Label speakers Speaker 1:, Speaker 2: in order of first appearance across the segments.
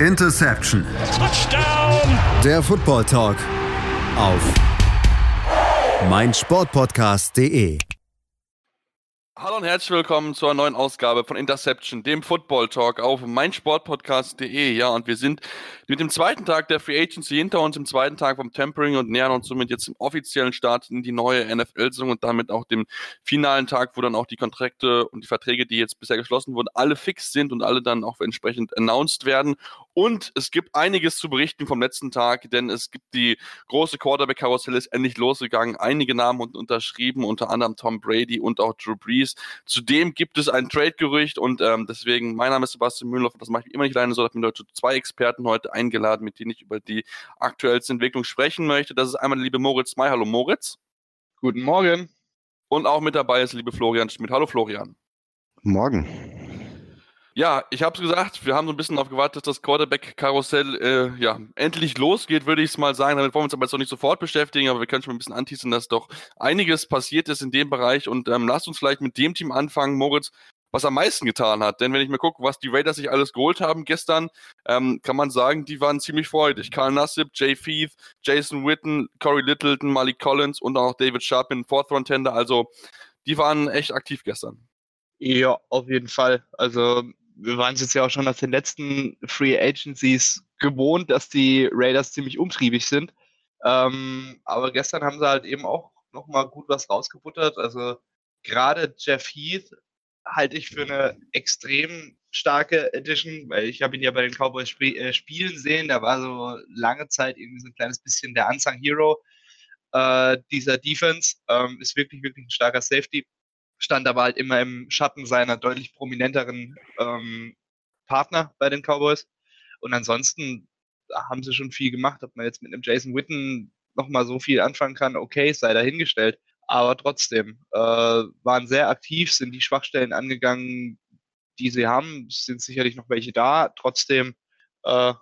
Speaker 1: Interception.
Speaker 2: Touchdown.
Speaker 1: Der Football Talk auf meinsportpodcast.de.
Speaker 3: Hallo und herzlich willkommen zur neuen Ausgabe von Interception, dem Football Talk auf meinsportpodcast.de. Ja, und wir sind mit dem zweiten Tag der Free Agency hinter uns, im zweiten Tag vom Tempering und nähern uns somit jetzt im offiziellen Start in die neue NFL-Saison und damit auch dem finalen Tag, wo dann auch die Kontrakte und die Verträge, die jetzt bisher geschlossen wurden, alle fix sind und alle dann auch entsprechend announced werden. Und es gibt einiges zu berichten vom letzten Tag, denn es gibt die große Quarterback-Karussell ist endlich losgegangen. Einige Namen und unterschrieben, unter anderem Tom Brady und auch Drew Brees. Zudem gibt es ein Trade-Gerücht und ähm, deswegen, mein Name ist Sebastian Mühlenhoff und das mache ich immer nicht alleine so. Ich habe mir heute zwei Experten heute eingeladen, mit denen ich über die aktuellste Entwicklung sprechen möchte. Das ist einmal der liebe Moritz May. Hallo Moritz.
Speaker 4: Guten Morgen.
Speaker 3: Und auch mit dabei ist der liebe Florian Schmidt. Hallo Florian.
Speaker 5: Morgen.
Speaker 3: Ja, ich habe es gesagt, wir haben so ein bisschen darauf gewartet, dass das Quarterback-Karussell äh, ja, endlich losgeht, würde ich es mal sagen. Damit wollen wir uns aber jetzt noch nicht sofort beschäftigen, aber wir können schon ein bisschen anteasen, dass doch einiges passiert ist in dem Bereich. Und ähm, lasst uns vielleicht mit dem Team anfangen, Moritz, was am meisten getan hat. Denn wenn ich mir gucke, was die Raiders sich alles geholt haben gestern, ähm, kann man sagen, die waren ziemlich freudig. Karl Nassib, Jay Feith, Jason Witten, Corey Littleton, Malik Collins und auch David Sharpin, Fourth Round. Also die waren echt aktiv gestern.
Speaker 4: Ja, auf jeden Fall. Also wir waren es jetzt ja auch schon aus den letzten Free Agencies gewohnt, dass die Raiders ziemlich umtriebig sind. Ähm, aber gestern haben sie halt eben auch nochmal gut was rausgebuttert. Also gerade Jeff Heath halte ich für eine extrem starke Edition, weil ich habe ihn ja bei den Cowboys sp äh, spielen sehen. Da war so lange Zeit irgendwie so ein kleines bisschen der Unsung Hero äh, dieser Defense. Ähm, ist wirklich, wirklich ein starker Safety stand aber halt immer im Schatten seiner deutlich prominenteren ähm, Partner bei den Cowboys. Und ansonsten haben sie schon viel gemacht. Ob man jetzt mit einem Jason Witten nochmal so viel anfangen kann, okay, sei dahingestellt. Aber trotzdem, äh, waren sehr aktiv, sind die Schwachstellen angegangen, die sie haben. Es sind sicherlich noch welche da. Trotzdem äh,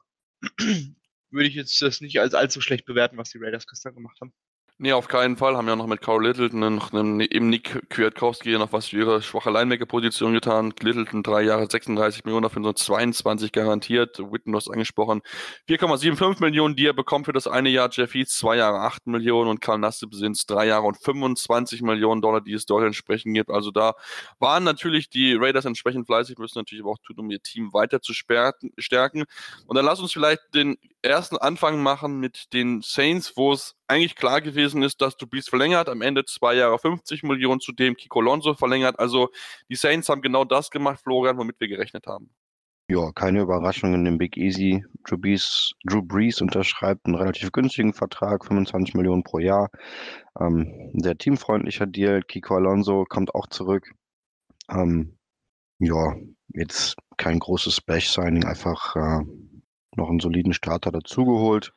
Speaker 4: würde ich jetzt das nicht als allzu schlecht bewerten, was die Raiders gestern gemacht haben.
Speaker 3: Nee, auf keinen Fall. Haben ja noch mit Carl Littleton einen, eben Nick Kwiatkowski noch was für ihre schwache Linebacker-Position getan. Littleton drei Jahre 36 Millionen, dafür so 22 garantiert. Witten, du hast angesprochen. 4,75 Millionen, die er bekommt für das eine Jahr. Jeff Heath zwei Jahre 8 Millionen und Karl Nassib sind drei Jahre und 25 Millionen Dollar, die es dort entsprechend gibt. Also da waren natürlich die Raiders entsprechend fleißig, müssen natürlich aber auch tun, um ihr Team weiter zu stärken. Und dann lass uns vielleicht den ersten Anfang machen mit den Saints, wo es eigentlich klar gewesen ist, dass Dubies verlängert, am Ende zwei Jahre 50 Millionen, zudem Kiko Lonzo verlängert. Also die Saints haben genau das gemacht, Florian, womit wir gerechnet haben.
Speaker 5: Ja, keine Überraschung in dem Big Easy. Drew Brees, Drew Brees unterschreibt einen relativ günstigen Vertrag, 25 Millionen pro Jahr. Ähm, sehr teamfreundlicher Deal. Kiko Alonso kommt auch zurück. Ähm, ja, jetzt kein großes Splash-Signing, einfach äh, noch einen soliden Starter dazugeholt.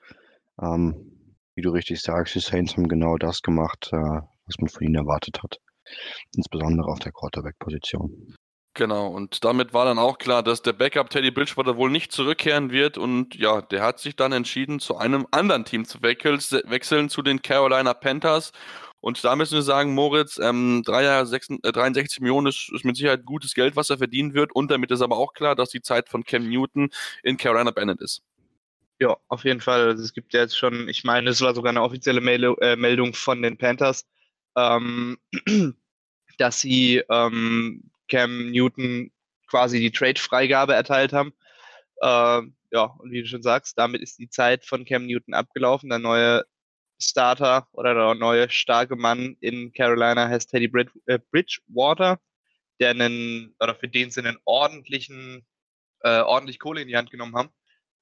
Speaker 5: Ähm, wie du richtig sagst, die Saints haben genau das gemacht, äh, was man von ihnen erwartet hat. Insbesondere auf der Quarterback-Position.
Speaker 3: Genau, und damit war dann auch klar, dass der Backup Teddy Bridgewater wohl nicht zurückkehren wird. Und ja, der hat sich dann entschieden, zu einem anderen Team zu wechseln, zu den Carolina Panthers. Und da müssen wir sagen, Moritz, ähm, drei Jahre 6, äh, 63 Millionen ist, ist, mit Sicherheit gutes Geld, was er verdienen wird. Und damit ist aber auch klar, dass die Zeit von Cam Newton in Carolina beendet ist.
Speaker 4: Ja, auf jeden Fall. Also es gibt ja jetzt schon, ich meine, es war sogar eine offizielle Mail äh, Meldung von den Panthers, ähm, dass sie ähm, Cam Newton quasi die Trade-Freigabe erteilt haben. Äh, ja, und wie du schon sagst, damit ist die Zeit von Cam Newton abgelaufen. Der neue Starter oder der neue starke Mann in Carolina heißt Teddy Brid äh, Bridgewater, der einen, oder für den sie einen ordentlichen, äh, ordentlich Kohle in die Hand genommen haben.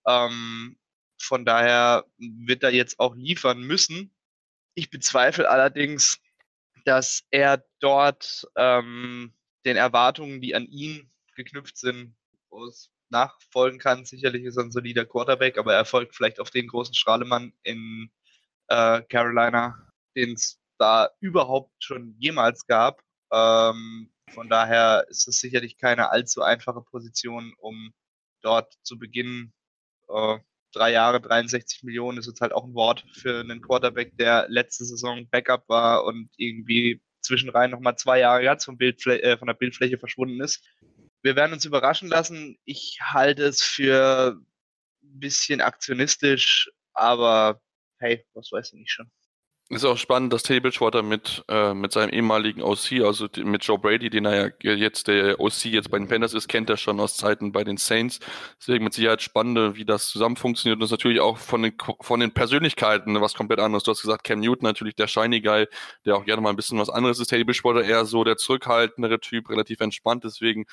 Speaker 4: Ähm, von daher wird er jetzt auch liefern müssen. Ich bezweifle allerdings, dass er dort ähm, den Erwartungen, die an ihn geknüpft sind, nachfolgen kann. Sicherlich ist er ein solider Quarterback, aber er folgt vielleicht auf den großen Strahlemann in äh, Carolina, den es da überhaupt schon jemals gab. Ähm, von daher ist es sicherlich keine allzu einfache Position, um dort zu beginnen. Äh, drei Jahre, 63 Millionen ist jetzt halt auch ein Wort für einen Quarterback, der letzte Saison Backup war und irgendwie zwischenrein nochmal zwei Jahre ganz vom Bildfl äh, von der Bildfläche verschwunden ist. Wir werden uns überraschen lassen. Ich halte es für ein bisschen aktionistisch, aber hey, was weiß ich nicht schon.
Speaker 3: Ist auch spannend, dass Teddy Bridgewater mit, äh, mit seinem ehemaligen OC, also mit Joe Brady, den er ja jetzt der OC jetzt bei den Panthers ist, kennt er schon aus Zeiten bei den Saints. Deswegen mit Sicherheit spannend, wie das zusammen funktioniert. Und das ist natürlich auch von den, von den Persönlichkeiten was komplett anderes. Du hast gesagt, Cam Newton natürlich der Shiny Guy, der auch gerne mal ein bisschen was anderes ist. Teddy Bridgewater eher so der zurückhaltendere Typ, relativ entspannt. Deswegen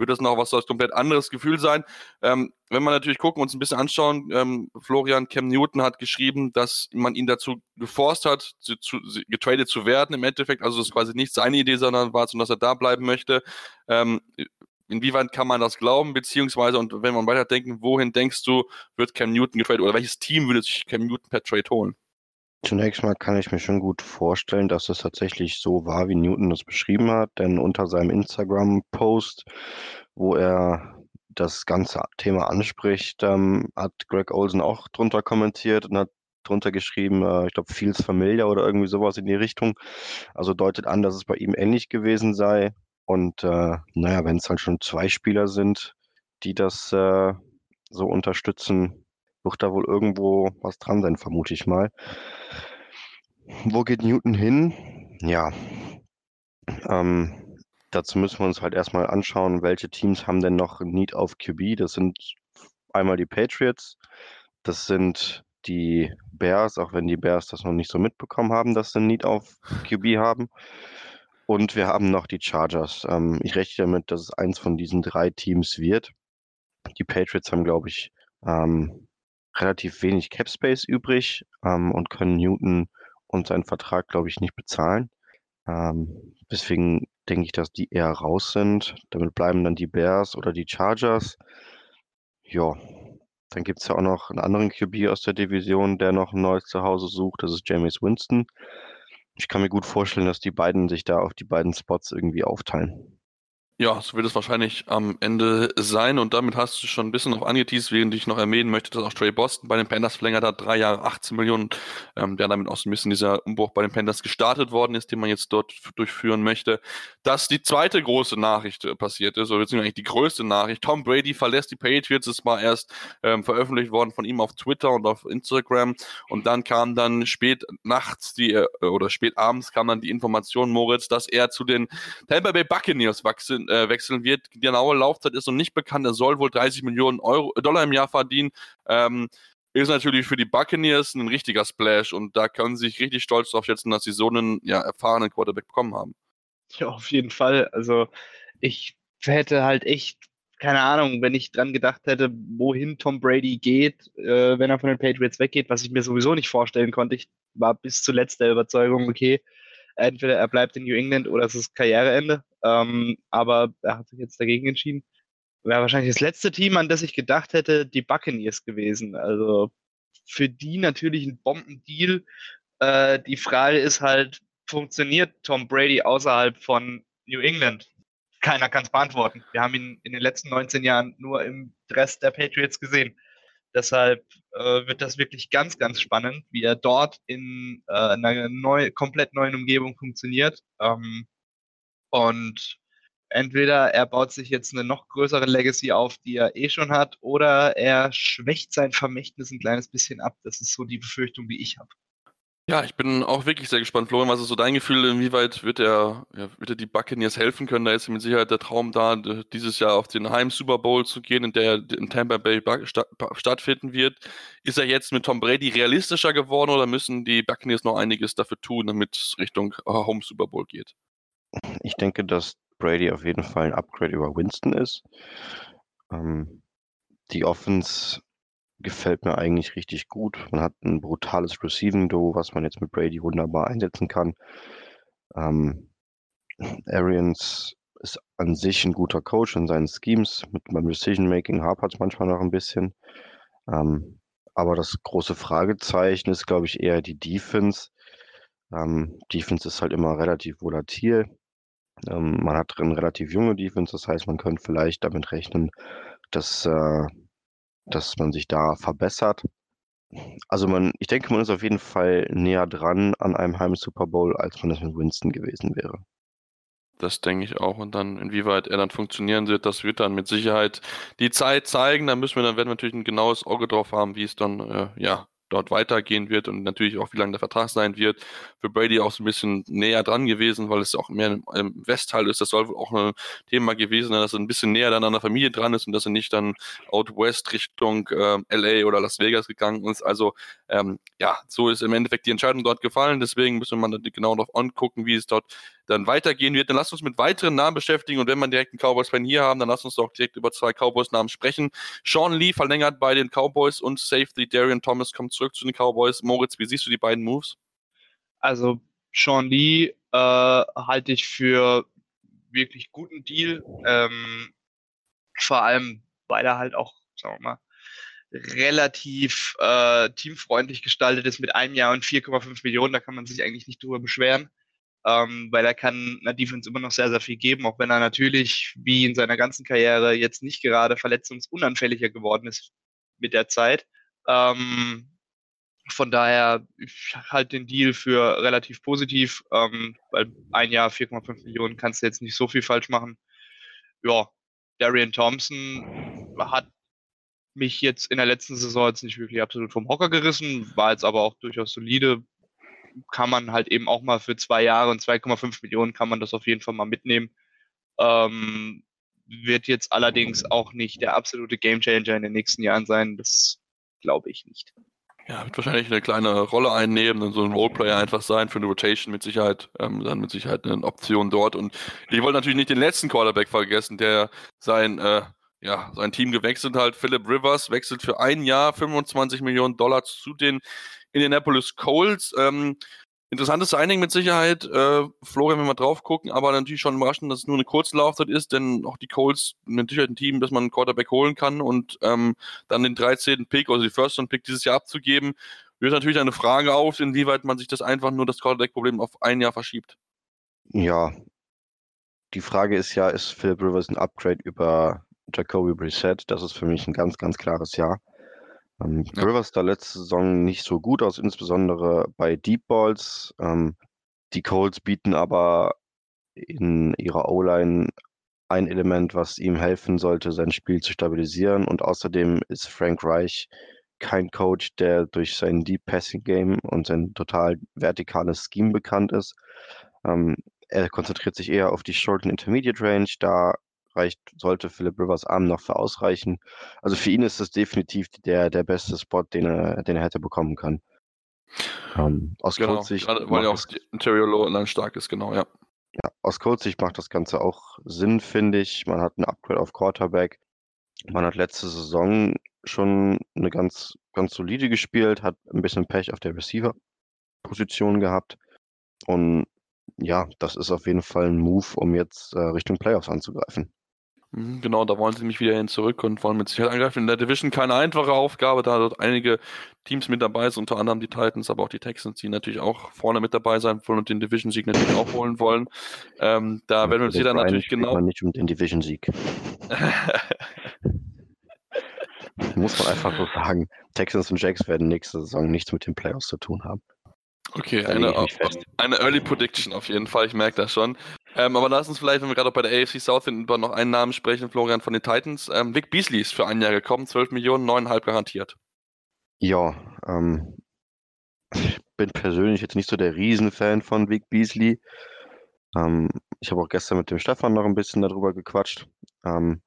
Speaker 3: wird das noch was, was komplett anderes Gefühl sein. Ähm, wenn wir natürlich gucken, uns ein bisschen anschauen, ähm, Florian Cam Newton hat geschrieben, dass man ihn dazu geforst hat, zu, zu, getradet zu werden im Endeffekt. Also das ist quasi nicht seine Idee, sondern war es, dass er da bleiben möchte. Ähm, inwieweit kann man das glauben, beziehungsweise, und wenn man weiterdenken, wohin denkst du, wird Cam Newton getradet oder welches Team würde sich Cam Newton per Trade holen?
Speaker 5: Zunächst mal kann ich mir schon gut vorstellen, dass es tatsächlich so war, wie Newton das beschrieben hat, denn unter seinem Instagram-Post, wo er das ganze Thema anspricht, ähm, hat Greg Olsen auch drunter kommentiert und hat drunter geschrieben, äh, ich glaube, Feels Familiar oder irgendwie sowas in die Richtung. Also deutet an, dass es bei ihm ähnlich gewesen sei. Und äh, naja, wenn es halt schon zwei Spieler sind, die das äh, so unterstützen, wird da wohl irgendwo was dran sein, vermute ich mal. Wo geht Newton hin? Ja, ähm, dazu müssen wir uns halt erstmal anschauen, welche Teams haben denn noch Need auf QB. Das sind einmal die Patriots, das sind die Bears, auch wenn die Bears das noch nicht so mitbekommen haben, dass sie Need auf QB haben. Und wir haben noch die Chargers. Ähm, ich rechne damit, dass es eins von diesen drei Teams wird. Die Patriots haben, glaube ich, ähm, relativ wenig Cap Space übrig ähm, und können Newton und seinen Vertrag, glaube ich, nicht bezahlen. Ähm, deswegen denke ich, dass die eher raus sind. Damit bleiben dann die Bears oder die Chargers. Ja, dann gibt es ja auch noch einen anderen QB aus der Division, der noch ein neues Zuhause sucht. Das ist James Winston. Ich kann mir gut vorstellen, dass die beiden sich da auf die beiden Spots irgendwie aufteilen.
Speaker 3: Ja, so wird es wahrscheinlich am Ende sein. Und damit hast du schon ein bisschen auf angeteased, während ich noch erwähnen möchte, dass auch Trey Boston bei den Panthers verlängert hat, drei Jahre, 18 Millionen, ähm, der damit auch so ein bisschen dieser Umbruch bei den Panthers gestartet worden ist, den man jetzt dort durchführen möchte. Dass die zweite große Nachricht äh, passiert ist, oder beziehungsweise die größte Nachricht, Tom Brady verlässt die Patriots, es war erst ähm, veröffentlicht worden von ihm auf Twitter und auf Instagram. Und dann kam dann spät nachts die, äh, oder spät abends kam dann die Information, Moritz, dass er zu den Tampa Bay Buccaneers wachsen, äh, wechseln wird. Die genaue Laufzeit ist noch nicht bekannt. Er soll wohl 30 Millionen Euro, äh, Dollar im Jahr verdienen. Ähm, ist natürlich für die Buccaneers ein richtiger Splash und da können sie sich richtig stolz drauf schätzen, dass sie so einen ja, erfahrenen Quarterback bekommen haben.
Speaker 4: Ja, auf jeden Fall. Also ich hätte halt echt, keine Ahnung, wenn ich dran gedacht hätte, wohin Tom Brady geht, äh, wenn er von den Patriots weggeht, was ich mir sowieso nicht vorstellen konnte. Ich war bis zuletzt der Überzeugung, okay, entweder er bleibt in New England oder es ist Karriereende. Ähm, aber er hat sich jetzt dagegen entschieden. Wäre wahrscheinlich das letzte Team, an das ich gedacht hätte, die Buccaneers gewesen. Also für die natürlich ein Bombendeal. Äh, die Frage ist halt, funktioniert Tom Brady außerhalb von New England? Keiner kann es beantworten. Wir haben ihn in den letzten 19 Jahren nur im Dress der Patriots gesehen. Deshalb äh, wird das wirklich ganz, ganz spannend, wie er dort in äh, einer neu, komplett neuen Umgebung funktioniert. Ähm, und entweder er baut sich jetzt eine noch größere Legacy auf, die er eh schon hat, oder er schwächt sein Vermächtnis ein kleines bisschen ab. Das ist so die Befürchtung, die ich habe.
Speaker 3: Ja, ich bin auch wirklich sehr gespannt, Florian. Was ist so dein Gefühl? Inwieweit wird er, ja, wird er die Buccaneers helfen können? Da ist mit Sicherheit der Traum da, dieses Jahr auf den Heim Super Bowl zu gehen, in der in Tampa Bay stattfinden wird. Ist er jetzt mit Tom Brady realistischer geworden oder müssen die Buccaneers noch einiges dafür tun, damit es Richtung äh, Home Super Bowl geht?
Speaker 5: Ich denke, dass Brady auf jeden Fall ein Upgrade über Winston ist. Ähm, die Offense gefällt mir eigentlich richtig gut. Man hat ein brutales Receiving Duo, was man jetzt mit Brady wunderbar einsetzen kann. Ähm, Arians ist an sich ein guter Coach in seinen Schemes. Mit beim Decision Making hapert es manchmal noch ein bisschen. Ähm, aber das große Fragezeichen ist, glaube ich, eher die Defense. Ähm, Defense ist halt immer relativ volatil. Ähm, man hat eine relativ junge Defense, das heißt, man könnte vielleicht damit rechnen, dass äh, dass man sich da verbessert. Also man, ich denke, man ist auf jeden Fall näher dran an einem Heim Super Bowl, als man es mit Winston gewesen wäre.
Speaker 3: Das denke ich auch. Und dann, inwieweit er dann funktionieren wird, das wird dann mit Sicherheit die Zeit zeigen. Da müssen wir dann werden wir natürlich ein genaues Auge drauf haben, wie es dann äh, ja dort weitergehen wird und natürlich auch, wie lange der Vertrag sein wird. Für Brady auch so ein bisschen näher dran gewesen, weil es auch mehr im Westteil ist. Das soll wohl auch ein Thema gewesen sein, dass er ein bisschen näher dann an der Familie dran ist und dass er nicht dann out west Richtung äh, LA oder Las Vegas gegangen ist. Also ähm, ja, so ist im Endeffekt die Entscheidung dort gefallen. Deswegen müssen wir mal genau darauf angucken, wie es dort dann weitergehen wird. Dann lasst uns mit weiteren Namen beschäftigen und wenn wir direkt einen Cowboys-Fan hier haben, dann lasst uns doch direkt über zwei Cowboys-Namen sprechen. Sean Lee verlängert bei den Cowboys und Safety Darian Thomas kommt zurück zu den Cowboys. Moritz, wie siehst du die beiden Moves?
Speaker 4: Also Sean Lee äh, halte ich für wirklich guten Deal. Ähm, vor allem, weil er halt auch, sagen wir mal, relativ äh, teamfreundlich gestaltet ist mit einem Jahr und 4,5 Millionen. Da kann man sich eigentlich nicht drüber beschweren ähm, weil er kann einer Defense immer noch sehr, sehr viel geben, auch wenn er natürlich, wie in seiner ganzen Karriere, jetzt nicht gerade verletzungsunanfälliger geworden ist mit der Zeit. Ähm, von daher, ich halte den Deal für relativ positiv, ähm, weil ein Jahr 4,5 Millionen kannst du jetzt nicht so viel falsch machen. Ja, Darian Thompson hat mich jetzt in der letzten Saison jetzt nicht wirklich absolut vom Hocker gerissen, war jetzt aber auch durchaus solide, kann man halt eben auch mal für zwei Jahre und 2,5 Millionen kann man das auf jeden Fall mal mitnehmen. Ähm, wird jetzt allerdings auch nicht der absolute Gamechanger in den nächsten Jahren sein. Das glaube ich nicht.
Speaker 3: Ja, wird wahrscheinlich eine kleine Rolle einnehmen und so ein Roleplayer einfach sein für eine Rotation mit Sicherheit, ähm, dann mit Sicherheit eine Option dort. Und die wollen natürlich nicht den letzten Quarterback vergessen, der sein, äh, ja, sein Team gewechselt hat. Philip Rivers wechselt für ein Jahr 25 Millionen Dollar zu den Indianapolis Colts. Ähm, interessantes Signing mit Sicherheit. Äh, Florian, wenn wir drauf gucken, aber natürlich schon überraschend, dass es nur eine kurze Laufzeit ist, denn auch die Colts natürlich ein Team, dass man einen Quarterback holen kann und ähm, dann den 13. Pick, also die First Pick dieses Jahr abzugeben, wird natürlich eine Frage auf, inwieweit man sich das einfach nur das Quarterback-Problem auf ein Jahr verschiebt.
Speaker 5: Ja, die Frage ist ja, ist Philip Rivers ein Upgrade über Jacoby Brissett? Das ist für mich ein ganz, ganz klares Ja. Ähm, ja. Rivers da letzte Saison nicht so gut aus, insbesondere bei Deep Balls. Ähm, die Colts bieten aber in ihrer O-Line ein Element, was ihm helfen sollte, sein Spiel zu stabilisieren. Und außerdem ist Frank Reich kein Coach, der durch sein Deep Passing Game und sein total vertikales Scheme bekannt ist. Ähm, er konzentriert sich eher auf die Short und Intermediate Range. Da reicht, sollte Philip Rivers Arm noch für ausreichen. Also für ihn ist das definitiv der, der beste Spot, den er, den er hätte bekommen können.
Speaker 3: Ähm, aus genau, Coach-Sicht. Weil ja auch Interior Low stark ist, genau, ja.
Speaker 5: Ja, aus Coach-Sicht macht das Ganze auch Sinn, finde ich. Man hat ein Upgrade auf Quarterback. Man hat letzte Saison schon eine ganz, ganz solide gespielt, hat ein bisschen Pech auf der Receiver-Position gehabt. Und ja, das ist auf jeden Fall ein Move, um jetzt äh, Richtung Playoffs anzugreifen.
Speaker 3: Mhm, genau, da wollen sie nämlich wieder hin zurück und wollen mit Sicherheit angreifen. In der Division keine einfache Aufgabe, da dort einige Teams mit dabei sind, unter anderem die Titans, aber auch die Texans, die natürlich auch vorne mit dabei sein wollen und den Division-Sieg natürlich auch holen wollen. Ähm, da ja, werden wir uns hier dann natürlich genau.
Speaker 5: Man nicht um den Division-Sieg. Muss man einfach so sagen. Texans und Jacks werden nächste Saison nichts mit den Playoffs zu tun haben.
Speaker 3: Okay, eine, eine Early Prediction auf jeden Fall, ich merke das schon. Ähm, aber lass uns vielleicht, wenn wir gerade bei der AFC South sind, über noch einen Namen sprechen, Florian von den Titans. Ähm, Vic Beasley ist für ein Jahr gekommen, 12 Millionen, 9,5 garantiert.
Speaker 5: Ja, ähm, ich bin persönlich jetzt nicht so der Riesenfan von Vic Beasley. Ähm, ich habe auch gestern mit dem Stefan noch ein bisschen darüber gequatscht. Ähm,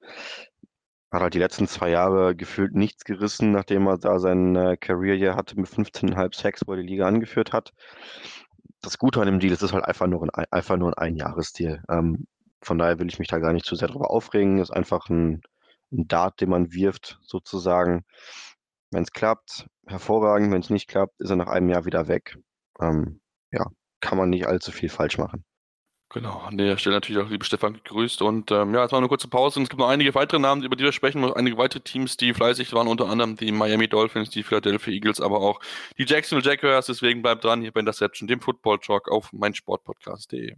Speaker 5: hat halt die letzten zwei Jahre gefühlt nichts gerissen, nachdem er da sein äh, Career Year hatte mit 15,5 Sacks, wo er die Liga angeführt hat. Das Gute an dem Deal ist, es ist halt einfach nur ein, einfach nur ein Einjahresdeal. Ähm, von daher will ich mich da gar nicht zu sehr drüber aufregen. Ist einfach ein, ein Dart, den man wirft, sozusagen. Wenn es klappt, hervorragend. Wenn es nicht klappt, ist er nach einem Jahr wieder weg. Ähm, ja, kann man nicht allzu viel falsch machen.
Speaker 3: Genau, an der Stelle natürlich auch liebe Stefan gegrüßt. Und ähm, ja, jetzt mal eine kurze Pause. Und es gibt noch einige weitere Namen, über die wir sprechen. Einige weitere Teams, die fleißig waren, unter anderem die Miami Dolphins, die Philadelphia Eagles, aber auch die Jacksonville Jaguars. Deswegen bleibt dran hier bei Interception, dem Football Talk auf meinsportpodcast.de.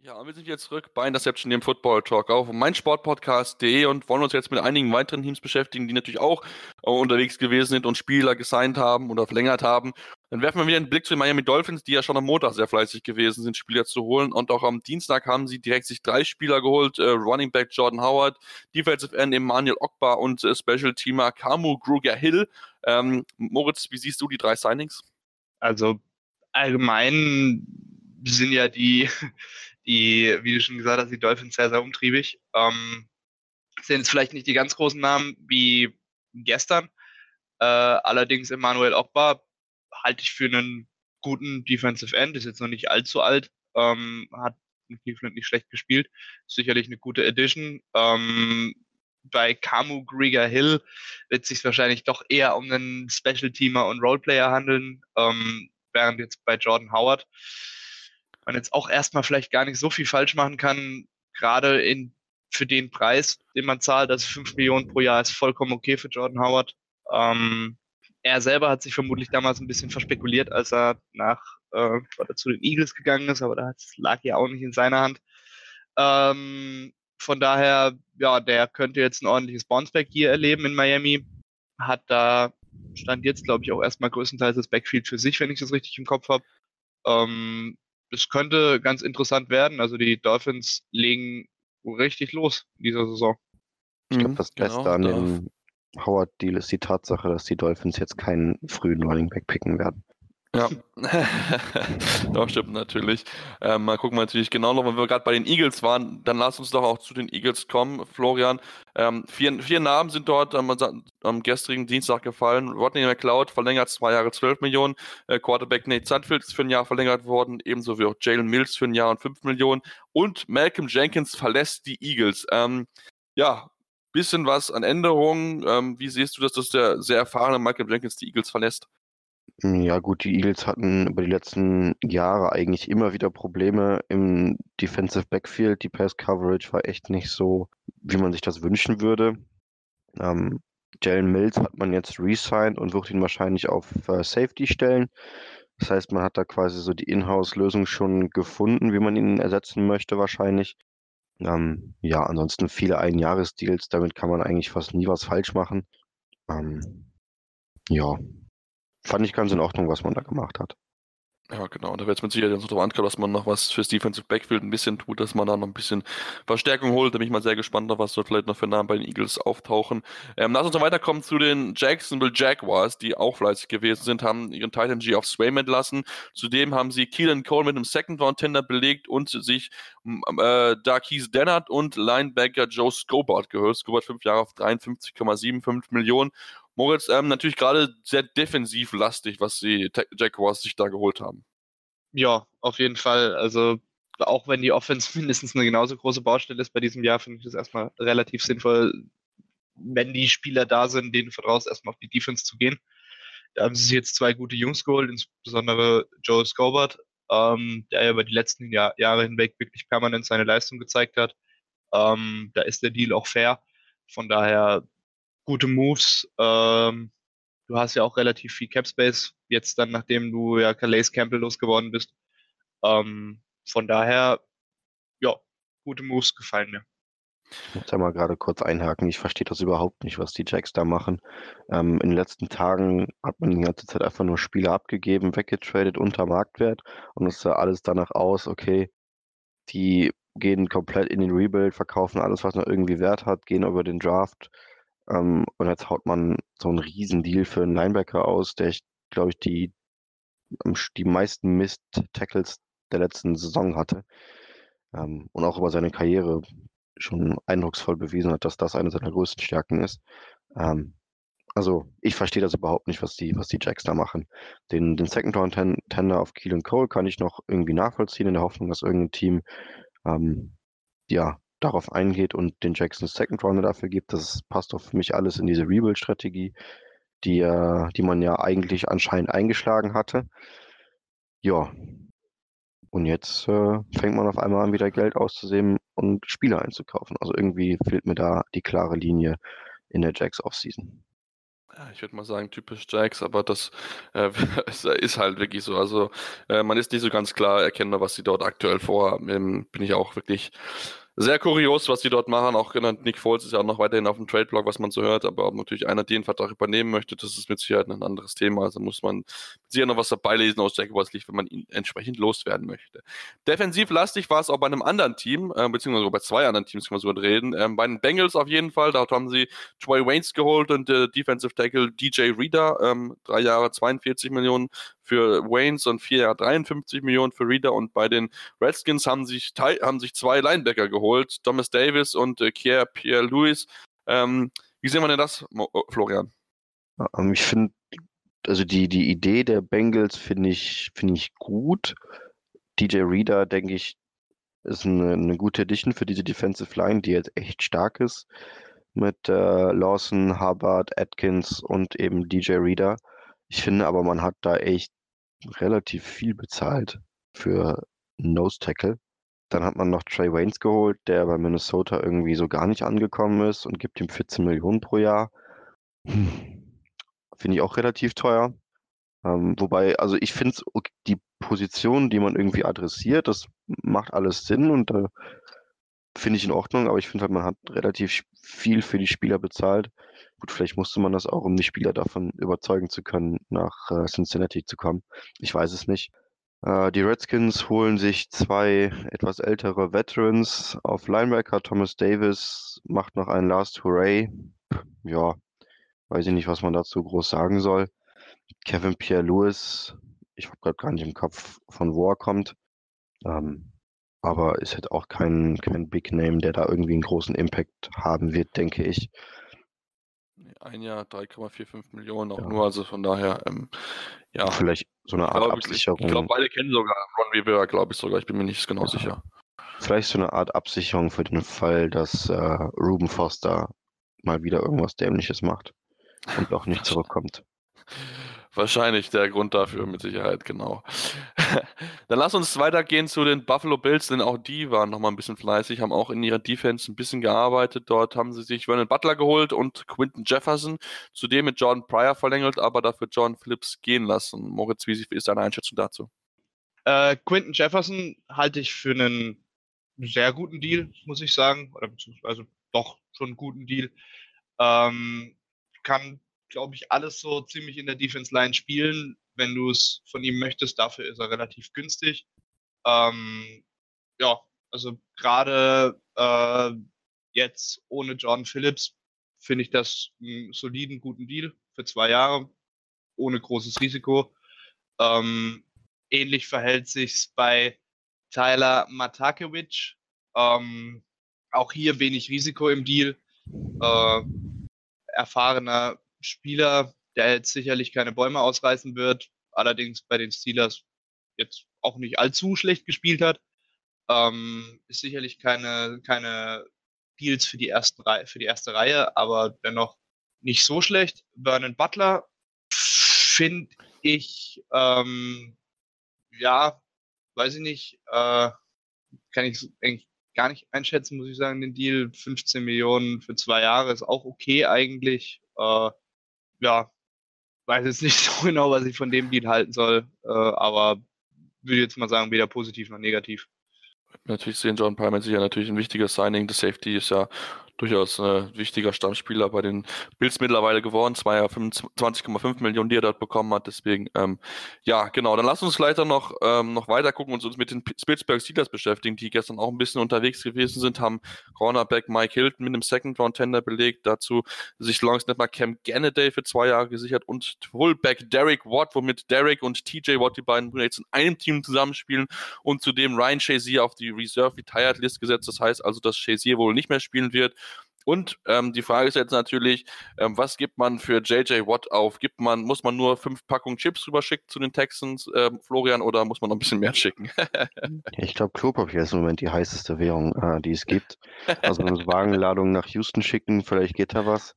Speaker 3: Ja, und wir sind jetzt zurück bei Interception, dem Football Talk auf meinsportpodcast.de und wollen uns jetzt mit einigen weiteren Teams beschäftigen, die natürlich auch äh, unterwegs gewesen sind und Spieler gesigned haben oder verlängert haben. Dann werfen wir wieder einen Blick zu den Miami Dolphins, die ja schon am Montag sehr fleißig gewesen sind, Spieler zu holen. Und auch am Dienstag haben sie direkt sich drei Spieler geholt: äh, Running Back Jordan Howard, Defensive End Emmanuel Ogba und äh, Special Teamer Kamu Gruger Hill. Ähm, Moritz, wie siehst du die drei Signings?
Speaker 4: Also allgemein sind ja die die, wie du schon gesagt hast, die Dolphins sehr, sehr umtriebig. Ähm, sind jetzt vielleicht nicht die ganz großen Namen wie gestern. Äh, allerdings Emmanuel Ogba halte ich für einen guten Defensive End, ist jetzt noch nicht allzu alt, ähm, hat in Cleveland nicht schlecht gespielt, sicherlich eine gute Addition. Ähm, bei Kamu Grieger Hill wird es sich wahrscheinlich doch eher um einen Special Teamer und Roleplayer handeln, ähm, während jetzt bei Jordan Howard man jetzt auch erstmal vielleicht gar nicht so viel falsch machen kann, gerade in, für den Preis, den man zahlt, also 5 Millionen pro Jahr ist vollkommen okay für Jordan Howard. Ähm, er selber hat sich vermutlich damals ein bisschen verspekuliert, als er nach äh, zu den Eagles gegangen ist, aber da lag ja auch nicht in seiner Hand. Ähm, von daher, ja, der könnte jetzt ein ordentliches Bounceback hier erleben in Miami. Hat da, stand jetzt, glaube ich, auch erstmal größtenteils das Backfield für sich, wenn ich das richtig im Kopf habe. Ähm, es könnte ganz interessant werden. Also die Dolphins legen richtig los in dieser Saison.
Speaker 5: Ich glaube, das Beste genau, an dem Howard-Deal ist die Tatsache, dass die Dolphins jetzt keinen frühen Running Back picken werden.
Speaker 3: Ja, das stimmt natürlich. Ähm, mal gucken wir natürlich genau noch, wenn wir gerade bei den Eagles waren, dann lass uns doch auch zu den Eagles kommen, Florian. Ähm, vier, vier Namen sind dort am, am gestrigen Dienstag gefallen. Rodney McLeod verlängert zwei Jahre 12 Millionen. Äh, Quarterback Nate Sudfield ist für ein Jahr verlängert worden, ebenso wie auch Jalen Mills für ein Jahr und 5 Millionen. Und Malcolm Jenkins verlässt die Eagles. Ähm, ja, bisschen was an Änderungen. Ähm, wie siehst du das, dass der sehr erfahrene Malcolm Jenkins die Eagles verlässt?
Speaker 5: Ja gut, die Eagles hatten über die letzten Jahre eigentlich immer wieder Probleme im Defensive Backfield. Die Pass Coverage war echt nicht so, wie man sich das wünschen würde. Ähm, Jalen Mills hat man jetzt resigned und wird ihn wahrscheinlich auf äh, Safety stellen. Das heißt, man hat da quasi so die Inhouse-Lösung schon gefunden, wie man ihn ersetzen möchte wahrscheinlich. Ähm, ja, ansonsten viele Einjahresdeals, damit kann man eigentlich fast nie was falsch machen. Ähm, ja, fand ich ganz in Ordnung, was man da gemacht hat.
Speaker 3: Ja, genau. Da wird es mit Sicherheit so drauf ankommen, dass man noch was fürs Defensive Backfield ein bisschen tut, dass man da noch ein bisschen Verstärkung holt. Da bin ich mal sehr gespannt, was dort vielleicht noch für Namen bei den Eagles auftauchen. Ähm, lass uns noch weiterkommen zu den Jacksonville Jaguars, die auch fleißig gewesen sind, haben ihren Titan G auf Swam entlassen. Zudem haben sie Keelan Cole mit einem Second Round Tender belegt und sich äh, Darkeys Dennard und Linebacker Joe Scobart gehört. Scobart fünf Jahre auf 53,75 Millionen. Moritz, ähm, natürlich gerade sehr defensiv lastig, was die Jaguars sich da geholt haben.
Speaker 4: Ja, auf jeden Fall. Also auch wenn die Offense mindestens eine genauso große Baustelle ist bei diesem Jahr, finde ich das erstmal relativ sinnvoll, wenn die Spieler da sind, denen vertraust, erstmal auf die Defense zu gehen. Da haben sie sich jetzt zwei gute Jungs geholt, insbesondere Joe Scobart, ähm, der ja über die letzten Jahr, Jahre hinweg wirklich permanent seine Leistung gezeigt hat. Ähm, da ist der Deal auch fair. Von daher gute Moves. Ähm, du hast ja auch relativ viel Cap Space, jetzt dann, nachdem du ja Calais Campbell losgeworden bist. Ähm, von daher, ja, gute Moves gefallen mir.
Speaker 5: Ich muss da mal gerade kurz einhaken. Ich verstehe das überhaupt nicht, was die Jacks da machen. Ähm, in den letzten Tagen hat man die ganze Zeit einfach nur Spieler abgegeben, weggetradet unter Marktwert und es sah alles danach aus, okay, die gehen komplett in den Rebuild, verkaufen alles, was noch irgendwie Wert hat, gehen über den Draft, ähm, und jetzt haut man so einen Riesendeal für einen Linebacker aus, der glaube ich, die, die meisten Mist-Tackles der letzten Saison hatte. Ähm, und auch über seine Karriere schon eindrucksvoll bewiesen hat, dass das eine seiner größten Stärken ist. Ähm, also ich verstehe das überhaupt nicht, was die, was die Jacks da machen. Den, den Second Round Tender auf Keelan Cole kann ich noch irgendwie nachvollziehen, in der Hoffnung, dass irgendein Team ähm, ja, darauf eingeht und den Jackson Second Rounder dafür gibt. Das passt doch für mich alles in diese Rebuild-Strategie, die, äh, die man ja eigentlich anscheinend eingeschlagen hatte. Ja. Und jetzt äh, fängt man auf einmal an, wieder Geld auszusehen und Spieler einzukaufen. Also irgendwie fehlt mir da die klare Linie in der Jacks Offseason.
Speaker 3: Ja, ich würde mal sagen, typisch Jax, aber das äh, ist halt wirklich so. Also äh, man ist nicht so ganz klar erkennbar, was sie dort aktuell vorhaben. Ähm, bin ich auch wirklich sehr kurios, was sie dort machen. Auch genannt Nick Foles ist ja auch noch weiterhin auf dem Trade-Blog, was man so hört. Aber ob natürlich einer den Vertrag übernehmen möchte, das ist mit Sicherheit ein anderes Thema. Also muss man sicher noch was dabei lesen aus Jaguars League, wenn man ihn entsprechend loswerden möchte. Defensiv lastig war es auch bei einem anderen Team, äh, beziehungsweise bei zwei anderen Teams, kann man so reden. Ähm, bei den Bengals auf jeden Fall. Dort haben sie Troy Waynes geholt und äh, Defensive Tackle DJ Reader. Ähm, drei Jahre 42 Millionen für Waynes und vier Jahre 53 Millionen für Reader. Und bei den Redskins haben sich, haben sich zwei Linebacker geholt, Thomas Davis und äh, Pierre Lewis. Ähm, wie sehen wir denn das, äh, Florian?
Speaker 5: Ähm, ich finde, also die, die Idee der Bengals finde ich, finde ich gut. DJ Reader, denke ich, ist eine, eine gute Addition für diese Defensive Line, die jetzt echt stark ist. Mit äh, Lawson, Hubbard, Atkins und eben DJ Reader. Ich finde aber, man hat da echt relativ viel bezahlt für Nose Tackle. Dann hat man noch Trey Waynes geholt, der bei Minnesota irgendwie so gar nicht angekommen ist und gibt ihm 14 Millionen pro Jahr. Hm. Finde ich auch relativ teuer. Ähm, wobei, also ich finde die Position, die man irgendwie adressiert, das macht alles Sinn und äh, finde ich in Ordnung, aber ich finde halt, man hat relativ viel für die Spieler bezahlt. Gut, vielleicht musste man das auch, um die Spieler davon überzeugen zu können, nach äh, Cincinnati zu kommen. Ich weiß es nicht. Äh, die Redskins holen sich zwei etwas ältere Veterans auf Linebacker. Thomas Davis macht noch einen Last Hooray. Ja, weiß ich nicht, was man dazu groß sagen soll. Kevin Pierre Lewis, ich habe gerade gar nicht im Kopf, von wo er kommt. Ähm, aber ist halt auch kein, kein Big Name, der da irgendwie einen großen Impact haben wird, denke ich
Speaker 3: ein Jahr 3,45 Millionen auch ja. nur, also von daher, ähm, ja.
Speaker 5: Vielleicht so eine Art
Speaker 3: glaub,
Speaker 5: Absicherung.
Speaker 3: Ich, ich glaube, beide kennen sogar Ron Rivera, glaube ich sogar, ich bin mir nicht genau ja. sicher.
Speaker 5: Vielleicht so eine Art Absicherung für den Fall, dass äh, Ruben Foster mal wieder irgendwas Dämliches macht und auch nicht zurückkommt.
Speaker 3: Wahrscheinlich der Grund dafür, mit Sicherheit, genau. Dann lass uns weitergehen zu den Buffalo Bills, denn auch die waren nochmal ein bisschen fleißig, haben auch in ihrer Defense ein bisschen gearbeitet. Dort haben sie sich Vernon Butler geholt und Quinton Jefferson, zudem mit Jordan Pryor verlängert, aber dafür John Phillips gehen lassen. Moritz, wie ist deine Einschätzung dazu?
Speaker 4: Äh, Quinton Jefferson halte ich für einen sehr guten Deal, muss ich sagen, oder beziehungsweise doch schon einen guten Deal. Ähm, kann glaube ich, alles so ziemlich in der Defense Line spielen, wenn du es von ihm möchtest. Dafür ist er relativ günstig. Ähm, ja, also gerade äh, jetzt ohne John Phillips finde ich das einen soliden, guten Deal für zwei Jahre, ohne großes Risiko. Ähm, ähnlich verhält sich's bei Tyler Matakewicz. Ähm, auch hier wenig Risiko im Deal. Äh, erfahrener Spieler, der jetzt sicherlich keine Bäume ausreißen wird, allerdings bei den Steelers jetzt auch nicht allzu schlecht gespielt hat. Ähm, ist sicherlich keine, keine Deals für die, ersten für die erste Reihe, aber dennoch nicht so schlecht. Vernon Butler finde ich, ähm, ja, weiß ich nicht, äh, kann ich eigentlich gar nicht einschätzen, muss ich sagen, den Deal. 15 Millionen für zwei Jahre ist auch okay eigentlich. Äh, ja, weiß jetzt nicht so genau, was ich von dem Deal halten soll, äh, aber würde jetzt mal sagen, weder positiv noch negativ.
Speaker 3: Natürlich sehen John Palmer sicher natürlich ein wichtiges Signing. Das Safety ist ja durchaus ein wichtiger Stammspieler bei den Bills mittlerweile geworden. Zwei Jahre 25,5 Millionen, die er dort bekommen hat. Deswegen, ähm, ja, genau. Dann lass uns dann noch, ähm, noch weiter gucken und uns mit den Pittsburgh Steelers beschäftigen, die gestern auch ein bisschen unterwegs gewesen sind, haben Cornerback Mike Hilton mit einem Second Round Tender belegt. Dazu sich Longs nicht mal Cam Gannaday für zwei Jahre gesichert und Fullback Derek Watt, womit Derek und TJ Watt, die beiden Brüder, jetzt in einem Team zusammenspielen und zudem Ryan Shazier auf die Reserve Retired List gesetzt. Das heißt also, dass Shazier wohl nicht mehr spielen wird. Und ähm, die Frage ist jetzt natürlich, ähm, was gibt man für JJ Watt auf? Gibt man, muss man nur fünf Packungen Chips rüberschicken zu den Texans, ähm, Florian, oder muss man noch ein bisschen mehr schicken?
Speaker 5: ich glaube, Klopapier ist im Moment die heißeste Währung, äh, die es gibt. Also eine Wagenladung nach Houston schicken, vielleicht geht da was.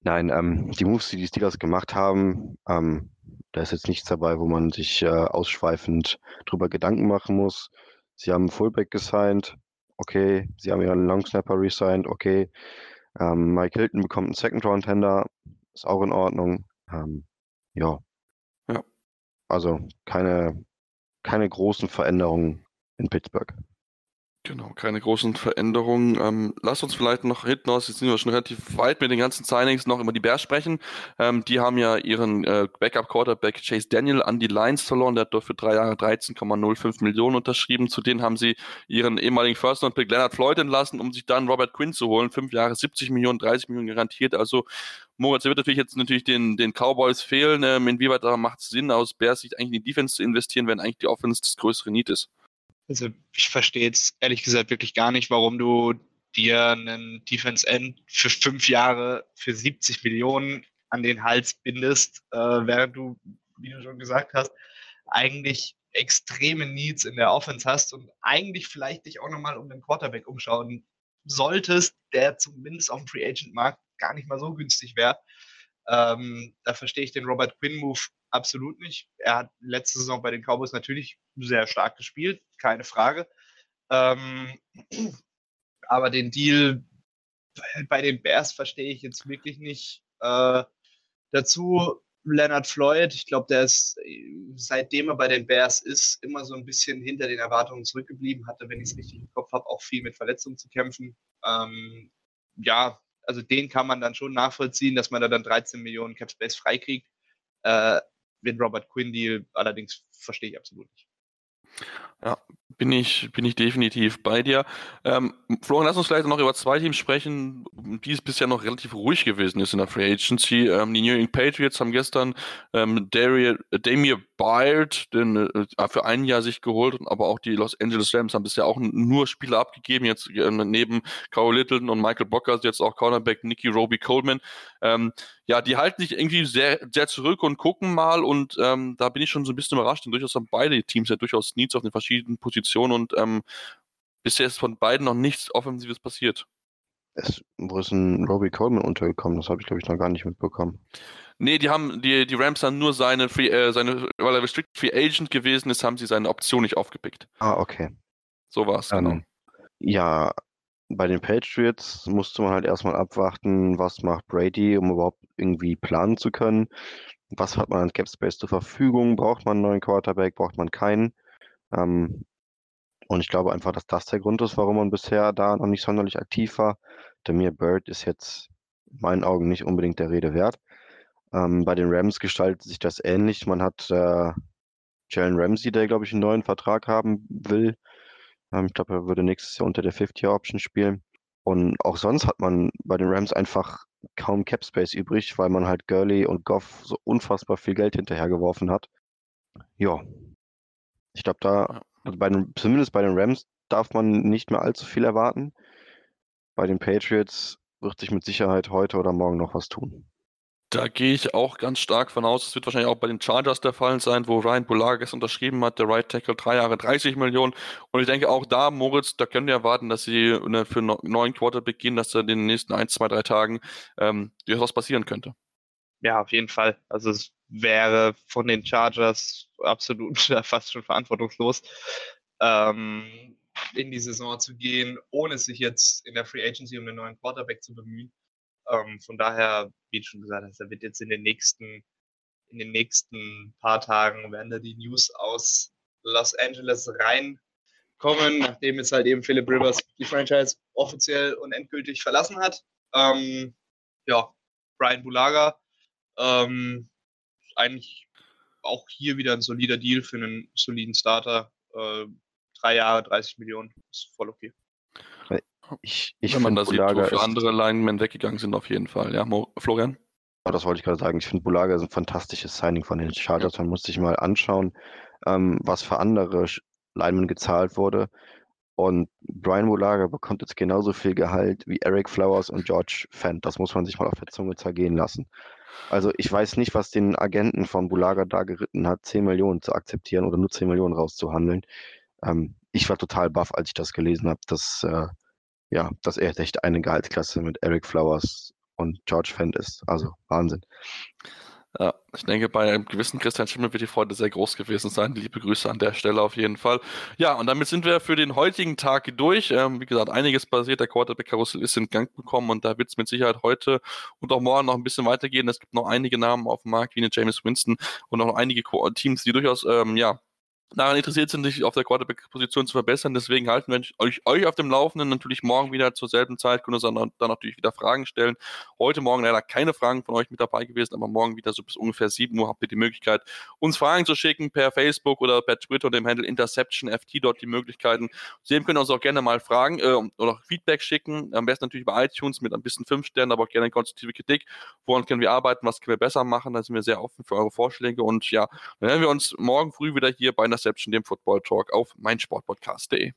Speaker 5: Nein, ähm, die Moves, die die Steelers gemacht haben, ähm, da ist jetzt nichts dabei, wo man sich äh, ausschweifend drüber Gedanken machen muss. Sie haben Fullback gesigned, okay, sie haben ihren Long Snapper resigned, okay. Ähm, Mike Hilton bekommt einen Second Round Tender, ist auch in Ordnung. Ähm, ja.
Speaker 3: Ja.
Speaker 5: Also keine, keine großen Veränderungen in Pittsburgh.
Speaker 3: Genau, keine großen Veränderungen. Ähm, lass uns vielleicht noch hinten aus, jetzt sind wir schon relativ weit mit den ganzen Signings, noch über die Bears sprechen. Ähm, die haben ja ihren äh, Backup-Quarterback Chase Daniel an die Lions verloren. Der hat dort für drei Jahre 13,05 Millionen unterschrieben. Zudem haben sie ihren ehemaligen First-Round-Pick Leonard Floyd entlassen, um sich dann Robert Quinn zu holen. Fünf Jahre 70 Millionen, 30 Millionen garantiert. Also Moritz, wird natürlich jetzt natürlich den, den Cowboys fehlen. Ähm, inwieweit macht es Sinn, aus Bears Sicht eigentlich in die Defense zu investieren, wenn eigentlich die Offense das größere Need ist?
Speaker 4: Also ich verstehe jetzt ehrlich gesagt wirklich gar nicht, warum du dir einen Defense End für fünf Jahre für 70 Millionen an den Hals bindest, äh, während du, wie du schon gesagt hast, eigentlich extreme Needs in der Offense hast und eigentlich vielleicht dich auch nochmal um den Quarterback umschauen solltest, der zumindest auf dem Free Agent Markt gar nicht mal so günstig wäre. Ähm, da verstehe ich den Robert Quinn Move absolut nicht. Er hat letzte Saison bei den Cowboys natürlich sehr stark gespielt, keine Frage. Ähm, aber den Deal bei den Bears verstehe ich jetzt wirklich nicht. Äh, dazu Leonard Floyd, ich glaube, der ist, seitdem er bei den Bears ist, immer so ein bisschen hinter den Erwartungen zurückgeblieben, hatte, wenn ich es richtig im Kopf habe, auch viel mit Verletzungen zu kämpfen. Ähm, ja, also den kann man dann schon nachvollziehen, dass man da dann 13 Millionen Cap Space freikriegt. Äh, den Robert Quinn Deal allerdings verstehe ich absolut nicht.
Speaker 3: Ja, bin ich, bin ich definitiv bei dir. Ähm, Florian, lass uns vielleicht noch über zwei Teams sprechen, die es bisher noch relativ ruhig gewesen ist in der Free Agency. Ähm, die New England Patriots haben gestern ähm, Damir, Damir Byard den, äh, für ein Jahr sich geholt, aber auch die Los Angeles Rams haben bisher auch nur Spieler abgegeben, jetzt äh, neben Carl Littleton und Michael Bocker, jetzt auch Cornerback Nicky Roby Coleman. Ähm, ja, die halten sich irgendwie sehr, sehr zurück und gucken mal und ähm, da bin ich schon so ein bisschen überrascht, denn durchaus haben beide Teams ja durchaus Needs auf den verschiedenen Positionen und ähm, bisher ist von beiden noch nichts Offensives passiert.
Speaker 5: Es, wo ist ein Robbie Coleman untergekommen? Das habe ich, glaube ich, noch gar nicht mitbekommen.
Speaker 3: Nee, die haben, die, die Rams haben nur seine Free, äh, seine, weil er Restricted Free Agent gewesen ist, haben sie seine Option nicht aufgepickt.
Speaker 5: Ah, okay.
Speaker 3: So war es, genau.
Speaker 5: Ja, bei den Patriots musste man halt erstmal abwarten, was macht Brady, um überhaupt irgendwie planen zu können. Was hat man an Cap Space zur Verfügung? Braucht man einen neuen Quarterback? Braucht man keinen? Ähm, und ich glaube einfach, dass das der Grund ist, warum man bisher da noch nicht sonderlich aktiv war. Demir Bird ist jetzt in meinen Augen nicht unbedingt der Rede wert. Ähm, bei den Rams gestaltet sich das ähnlich. Man hat äh, Jalen Ramsey, der, glaube ich, einen neuen Vertrag haben will. Ähm, ich glaube, er würde nächstes Jahr unter der 50-Year-Option spielen. Und auch sonst hat man bei den Rams einfach kaum Cap Space übrig, weil man halt Gurley und Goff so unfassbar viel Geld hinterhergeworfen hat. Ja. Ich glaube, da, also bei den, zumindest bei den Rams darf man nicht mehr allzu viel erwarten. Bei den Patriots wird sich mit Sicherheit heute oder morgen noch was tun.
Speaker 3: Da gehe ich auch ganz stark von aus. Es wird wahrscheinlich auch bei den Chargers der Fall sein, wo Ryan Bulages unterschrieben hat, der Right Tackle, drei Jahre 30 Millionen. Und ich denke auch da, Moritz, da können wir erwarten, dass sie ne, für einen neuen Quarterback gehen, dass da in den nächsten ein, zwei, drei Tagen ähm, durchaus passieren könnte.
Speaker 4: Ja, auf jeden Fall. Also es wäre von den Chargers absolut fast schon verantwortungslos, ähm, in die Saison zu gehen, ohne sich jetzt in der Free Agency um einen neuen Quarterback zu bemühen. Ähm, von daher, wie du schon gesagt hast, da wird jetzt in den nächsten, in den nächsten paar Tagen werden da die News aus Los Angeles reinkommen, nachdem jetzt halt eben Philip Rivers die Franchise offiziell und endgültig verlassen hat. Ähm, ja, Brian Bulaga, ähm, eigentlich auch hier wieder ein solider Deal für einen soliden Starter. Äh, drei Jahre, 30 Millionen, ist voll okay.
Speaker 5: Ich, ich
Speaker 3: Wenn man
Speaker 5: finde
Speaker 3: da sieht,
Speaker 5: Bulaga
Speaker 3: wofür andere Linemen weggegangen sind, auf jeden Fall. Ja, Mo Florian?
Speaker 5: Oh, das wollte ich gerade sagen. Ich finde Bulaga ist ein fantastisches Signing von den Chargers. Man muss sich mal anschauen, ähm, was für andere Linemen gezahlt wurde. Und Brian Bulaga bekommt jetzt genauso viel Gehalt wie Eric Flowers und George Fent. Das muss man sich mal auf der Zunge zergehen lassen. Also ich weiß nicht, was den Agenten von Bulaga da geritten hat, 10 Millionen zu akzeptieren oder nur 10 Millionen rauszuhandeln. Ähm, ich war total baff, als ich das gelesen habe, dass, äh, ja, dass er echt eine Gehaltsklasse mit Eric Flowers und George Fent ist. Also Wahnsinn.
Speaker 3: Ja, ich denke, bei einem gewissen Christian Schimmel wird die Freude sehr groß gewesen sein. Liebe Grüße an der Stelle auf jeden Fall. Ja, und damit sind wir für den heutigen Tag durch. Ähm, wie gesagt, einiges passiert. Der Quarterback-Karussell ist in Gang bekommen und da wird es mit Sicherheit heute und auch morgen noch ein bisschen weitergehen. Es gibt noch einige Namen auf dem Markt, wie eine James Winston und auch noch einige Teams, die durchaus, ähm, ja, daran interessiert sind, sich auf der Quarterback-Position zu verbessern. Deswegen halten wir euch, euch auf dem Laufenden. Natürlich morgen wieder zur selben Zeit. Können uns dann, natürlich wieder Fragen stellen. Heute Morgen leider keine Fragen von euch mit dabei gewesen, aber morgen wieder so bis ungefähr 7 Uhr habt ihr die Möglichkeit, uns Fragen zu schicken per Facebook oder per Twitter unter dem Handle InterceptionFT. Dort die Möglichkeiten. Sehen können uns auch gerne mal Fragen äh, oder Feedback schicken. Am besten natürlich bei iTunes mit ein bisschen 5 Sternen, aber auch gerne konstruktive Kritik. Woran können wir arbeiten? Was können wir besser machen? Da sind wir sehr offen für eure Vorschläge. Und ja, dann werden wir uns morgen früh wieder hier bei einer Interception, dem Football Talk auf meinsportpodcast.de.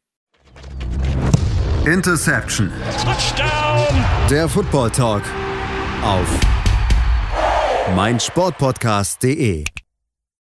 Speaker 1: Interception. Touchdown. Der Football Talk auf meinsportpodcast.de.